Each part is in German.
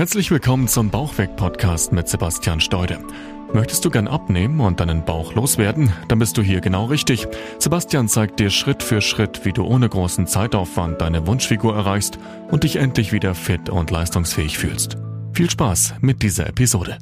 Herzlich willkommen zum Bauchweg-Podcast mit Sebastian Steude. Möchtest du gern abnehmen und deinen Bauch loswerden? Dann bist du hier genau richtig. Sebastian zeigt dir Schritt für Schritt, wie du ohne großen Zeitaufwand deine Wunschfigur erreichst und dich endlich wieder fit und leistungsfähig fühlst. Viel Spaß mit dieser Episode.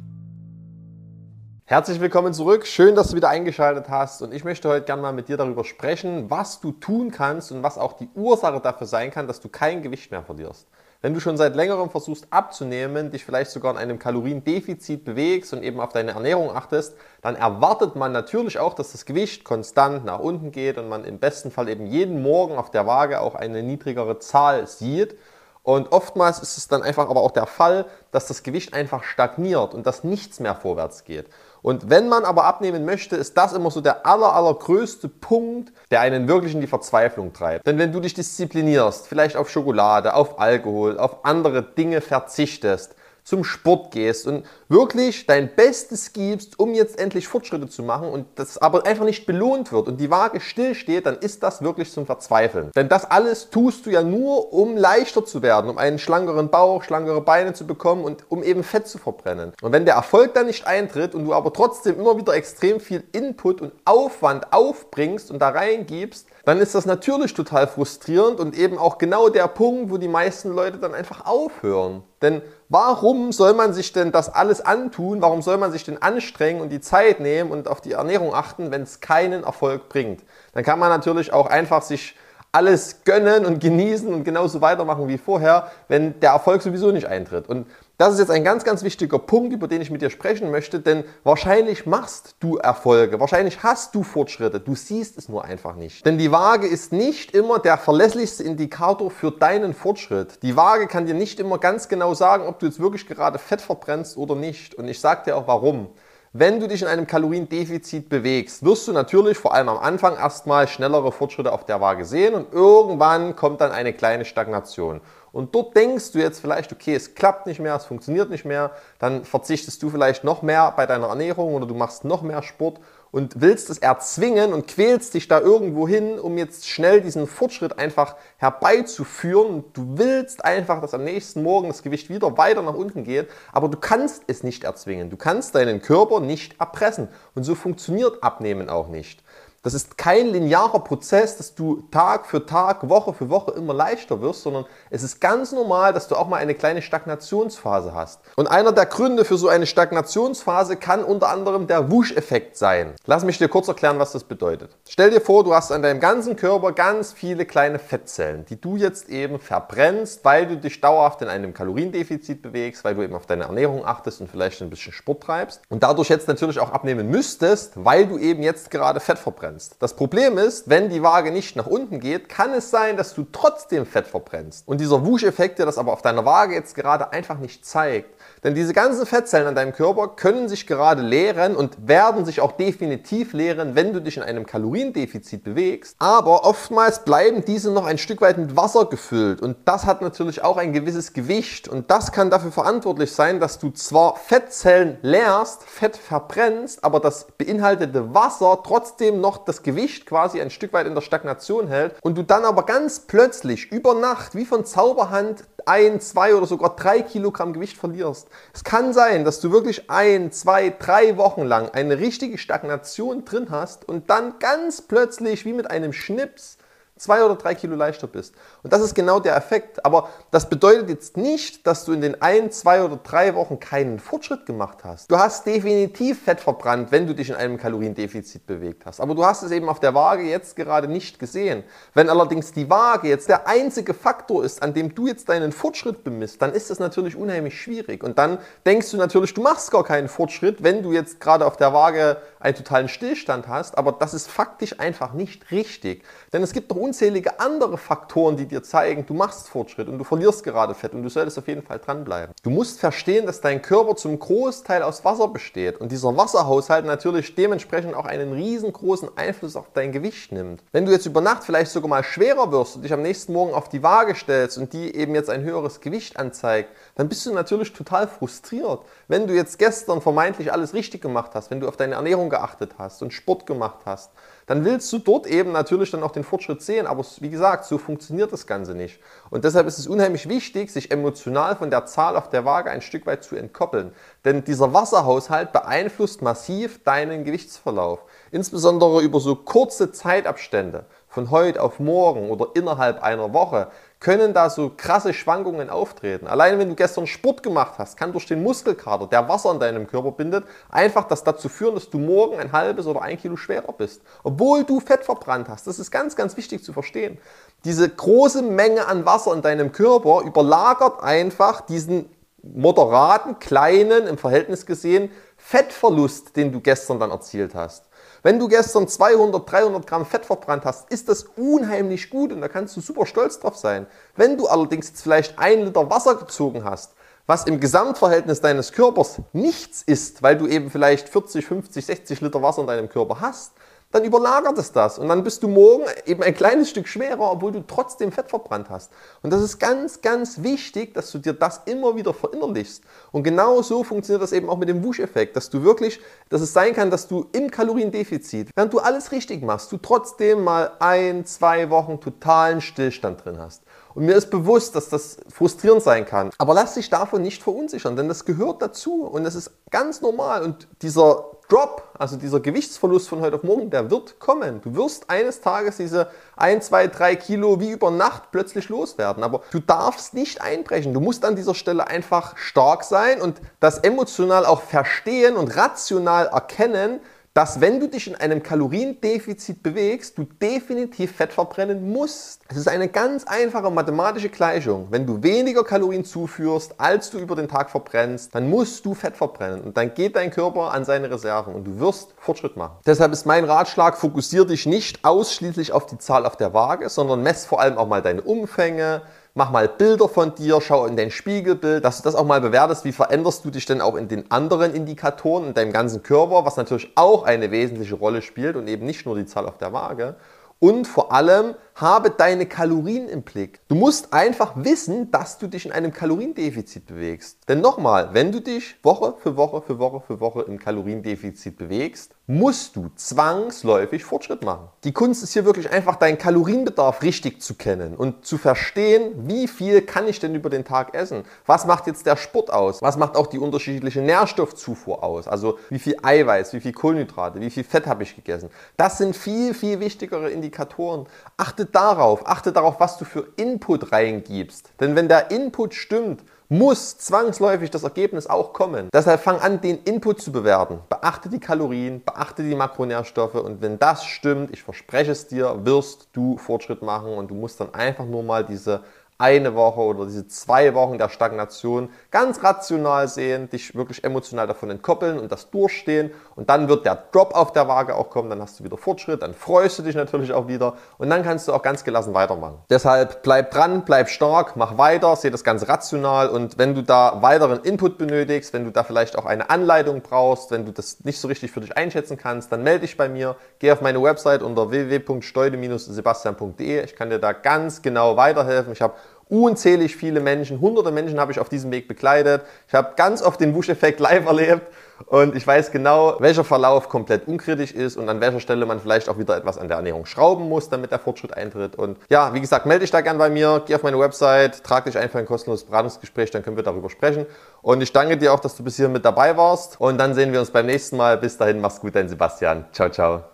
Herzlich willkommen zurück. Schön, dass du wieder eingeschaltet hast. Und ich möchte heute gerne mal mit dir darüber sprechen, was du tun kannst und was auch die Ursache dafür sein kann, dass du kein Gewicht mehr verlierst. Wenn du schon seit längerem versuchst abzunehmen, dich vielleicht sogar in einem Kaloriendefizit bewegst und eben auf deine Ernährung achtest, dann erwartet man natürlich auch, dass das Gewicht konstant nach unten geht und man im besten Fall eben jeden Morgen auf der Waage auch eine niedrigere Zahl sieht. Und oftmals ist es dann einfach aber auch der Fall, dass das Gewicht einfach stagniert und dass nichts mehr vorwärts geht. Und wenn man aber abnehmen möchte, ist das immer so der aller, allergrößte Punkt, der einen wirklich in die Verzweiflung treibt. Denn wenn du dich disziplinierst, vielleicht auf Schokolade, auf Alkohol, auf andere Dinge verzichtest, zum Sport gehst und wirklich dein Bestes gibst, um jetzt endlich Fortschritte zu machen und das aber einfach nicht belohnt wird und die Waage stillsteht, dann ist das wirklich zum Verzweifeln. Denn das alles tust du ja nur, um leichter zu werden, um einen schlankeren Bauch, schlankere Beine zu bekommen und um eben Fett zu verbrennen. Und wenn der Erfolg dann nicht eintritt und du aber trotzdem immer wieder extrem viel Input und Aufwand aufbringst und da reingibst, dann ist das natürlich total frustrierend und eben auch genau der Punkt, wo die meisten Leute dann einfach aufhören. Denn warum soll man sich denn das alles antun? Warum soll man sich denn anstrengen und die Zeit nehmen und auf die Ernährung achten, wenn es keinen Erfolg bringt? Dann kann man natürlich auch einfach sich alles gönnen und genießen und genauso weitermachen wie vorher, wenn der Erfolg sowieso nicht eintritt. Und das ist jetzt ein ganz, ganz wichtiger Punkt, über den ich mit dir sprechen möchte, denn wahrscheinlich machst du Erfolge, wahrscheinlich hast du Fortschritte, du siehst es nur einfach nicht. Denn die Waage ist nicht immer der verlässlichste Indikator für deinen Fortschritt. Die Waage kann dir nicht immer ganz genau sagen, ob du jetzt wirklich gerade Fett verbrennst oder nicht. Und ich sage dir auch warum. Wenn du dich in einem Kaloriendefizit bewegst, wirst du natürlich vor allem am Anfang erstmal schnellere Fortschritte auf der Waage sehen und irgendwann kommt dann eine kleine Stagnation. Und dort denkst du jetzt vielleicht, okay, es klappt nicht mehr, es funktioniert nicht mehr, dann verzichtest du vielleicht noch mehr bei deiner Ernährung oder du machst noch mehr Sport und willst es erzwingen und quälst dich da irgendwo hin, um jetzt schnell diesen Fortschritt einfach herbeizuführen. Du willst einfach, dass am nächsten Morgen das Gewicht wieder weiter nach unten geht, aber du kannst es nicht erzwingen. Du kannst deinen Körper nicht erpressen. Und so funktioniert Abnehmen auch nicht. Das ist kein linearer Prozess, dass du Tag für Tag, Woche für Woche immer leichter wirst, sondern es ist ganz normal, dass du auch mal eine kleine Stagnationsphase hast. Und einer der Gründe für so eine Stagnationsphase kann unter anderem der Wusch-Effekt sein. Lass mich dir kurz erklären, was das bedeutet. Stell dir vor, du hast an deinem ganzen Körper ganz viele kleine Fettzellen, die du jetzt eben verbrennst, weil du dich dauerhaft in einem Kaloriendefizit bewegst, weil du eben auf deine Ernährung achtest und vielleicht ein bisschen Sport treibst und dadurch jetzt natürlich auch abnehmen müsstest, weil du eben jetzt gerade Fett verbrennst verbrennst. Das Problem ist, wenn die Waage nicht nach unten geht, kann es sein, dass du trotzdem Fett verbrennst. Und dieser Wusch-Effekt, der das aber auf deiner Waage jetzt gerade einfach nicht zeigt, denn diese ganzen Fettzellen an deinem Körper können sich gerade leeren und werden sich auch definitiv leeren, wenn du dich in einem Kaloriendefizit bewegst. Aber oftmals bleiben diese noch ein Stück weit mit Wasser gefüllt und das hat natürlich auch ein gewisses Gewicht und das kann dafür verantwortlich sein, dass du zwar Fettzellen leerst, Fett verbrennst, aber das beinhaltete Wasser trotzdem noch das Gewicht quasi ein Stück weit in der Stagnation hält und du dann aber ganz plötzlich über Nacht wie von Zauberhand ein, zwei oder sogar drei Kilogramm Gewicht verlierst. Es kann sein, dass du wirklich ein, zwei, drei Wochen lang eine richtige Stagnation drin hast und dann ganz plötzlich wie mit einem Schnips zwei oder drei Kilo leichter bist. Und das ist genau der Effekt. Aber das bedeutet jetzt nicht, dass du in den ein, zwei oder drei Wochen keinen Fortschritt gemacht hast. Du hast definitiv Fett verbrannt, wenn du dich in einem Kaloriendefizit bewegt hast. Aber du hast es eben auf der Waage jetzt gerade nicht gesehen. Wenn allerdings die Waage jetzt der einzige Faktor ist, an dem du jetzt deinen Fortschritt bemisst, dann ist das natürlich unheimlich schwierig. Und dann denkst du natürlich, du machst gar keinen Fortschritt, wenn du jetzt gerade auf der Waage einen totalen Stillstand hast. Aber das ist faktisch einfach nicht richtig. Denn es gibt doch unzählige andere Faktoren, die dir zeigen, du machst Fortschritt und du verlierst gerade Fett und du solltest auf jeden Fall dranbleiben. Du musst verstehen, dass dein Körper zum Großteil aus Wasser besteht und dieser Wasserhaushalt natürlich dementsprechend auch einen riesengroßen Einfluss auf dein Gewicht nimmt. Wenn du jetzt über Nacht vielleicht sogar mal schwerer wirst und dich am nächsten Morgen auf die Waage stellst und die eben jetzt ein höheres Gewicht anzeigt, dann bist du natürlich total frustriert. Wenn du jetzt gestern vermeintlich alles richtig gemacht hast, wenn du auf deine Ernährung geachtet hast und Sport gemacht hast, dann willst du dort eben natürlich dann auch den Fortschritt sehen. Aber wie gesagt, so funktioniert das Ganze nicht. Und deshalb ist es unheimlich wichtig, sich emotional von der Zahl auf der Waage ein Stück weit zu entkoppeln. Denn dieser Wasserhaushalt beeinflusst massiv deinen Gewichtsverlauf. Insbesondere über so kurze Zeitabstände von heute auf morgen oder innerhalb einer Woche können da so krasse Schwankungen auftreten. Allein wenn du gestern Sport gemacht hast, kann durch den Muskelkater, der Wasser in deinem Körper bindet, einfach das dazu führen, dass du morgen ein halbes oder ein Kilo schwerer bist. Obwohl du Fett verbrannt hast. Das ist ganz, ganz wichtig zu verstehen. Diese große Menge an Wasser in deinem Körper überlagert einfach diesen moderaten, kleinen, im Verhältnis gesehen, Fettverlust, den du gestern dann erzielt hast. Wenn du gestern 200, 300 Gramm Fett verbrannt hast, ist das unheimlich gut und da kannst du super stolz drauf sein. Wenn du allerdings jetzt vielleicht ein Liter Wasser gezogen hast, was im Gesamtverhältnis deines Körpers nichts ist, weil du eben vielleicht 40, 50, 60 Liter Wasser in deinem Körper hast, dann überlagert es das und dann bist du morgen eben ein kleines Stück schwerer, obwohl du trotzdem Fett verbrannt hast. Und das ist ganz, ganz wichtig, dass du dir das immer wieder verinnerlichst. Und genau so funktioniert das eben auch mit dem Wusch-Effekt, dass du wirklich, dass es sein kann, dass du im Kaloriendefizit, während du alles richtig machst, du trotzdem mal ein, zwei Wochen totalen Stillstand drin hast. Und mir ist bewusst, dass das frustrierend sein kann. Aber lass dich davon nicht verunsichern, denn das gehört dazu und das ist ganz normal. Und dieser Drop, also dieser Gewichtsverlust von heute auf morgen, der wird kommen. Du wirst eines Tages diese 1, 2, 3 Kilo wie über Nacht plötzlich loswerden. Aber du darfst nicht einbrechen. Du musst an dieser Stelle einfach stark sein und das emotional auch verstehen und rational erkennen, dass wenn du dich in einem Kaloriendefizit bewegst, du definitiv Fett verbrennen musst. Es ist eine ganz einfache mathematische Gleichung. Wenn du weniger Kalorien zuführst, als du über den Tag verbrennst, dann musst du Fett verbrennen und dann geht dein Körper an seine Reserven und du wirst Fortschritt machen. Deshalb ist mein Ratschlag, fokussiere dich nicht ausschließlich auf die Zahl auf der Waage, sondern mess vor allem auch mal deine Umfänge, mach mal Bilder von dir, schau in dein Spiegelbild, dass du das auch mal bewertest, wie veränderst du dich denn auch in den anderen Indikatoren in deinem ganzen Körper, was natürlich auch eine wesentliche Rolle spielt und eben nicht nur die Zahl auf der Waage. Und vor allem habe deine Kalorien im Blick. Du musst einfach wissen, dass du dich in einem Kaloriendefizit bewegst. Denn nochmal, wenn du dich Woche für Woche für Woche für Woche im Kaloriendefizit bewegst, musst du zwangsläufig Fortschritt machen. Die Kunst ist hier wirklich einfach deinen Kalorienbedarf richtig zu kennen und zu verstehen, wie viel kann ich denn über den Tag essen? Was macht jetzt der Sport aus? Was macht auch die unterschiedliche Nährstoffzufuhr aus? Also wie viel Eiweiß, wie viel Kohlenhydrate, wie viel Fett habe ich gegessen? Das sind viel, viel wichtigere Indikatoren. Achte darauf, achte darauf, was du für Input reingibst. Denn wenn der Input stimmt, muss zwangsläufig das Ergebnis auch kommen. Deshalb fang an, den Input zu bewerten. Beachte die Kalorien, beachte die Makronährstoffe und wenn das stimmt, ich verspreche es dir, wirst du Fortschritt machen und du musst dann einfach nur mal diese eine Woche oder diese zwei Wochen der Stagnation ganz rational sehen, dich wirklich emotional davon entkoppeln und das durchstehen und dann wird der Drop auf der Waage auch kommen, dann hast du wieder Fortschritt, dann freust du dich natürlich auch wieder und dann kannst du auch ganz gelassen weitermachen. Deshalb bleib dran, bleib stark, mach weiter, seh das Ganze rational und wenn du da weiteren Input benötigst, wenn du da vielleicht auch eine Anleitung brauchst, wenn du das nicht so richtig für dich einschätzen kannst, dann melde dich bei mir, geh auf meine Website unter www.steude-sebastian.de. Ich kann dir da ganz genau weiterhelfen. Ich habe unzählig viele Menschen, hunderte Menschen habe ich auf diesem Weg begleitet. Ich habe ganz oft den Wusch-Effekt live erlebt und ich weiß genau, welcher Verlauf komplett unkritisch ist und an welcher Stelle man vielleicht auch wieder etwas an der Ernährung schrauben muss, damit der Fortschritt eintritt. Und ja, wie gesagt, melde dich da gern bei mir, geh auf meine Website, trag dich einfach ein kostenloses Beratungsgespräch, dann können wir darüber sprechen. Und ich danke dir auch, dass du bis hier mit dabei warst und dann sehen wir uns beim nächsten Mal. Bis dahin, mach's gut, dein Sebastian. Ciao, ciao.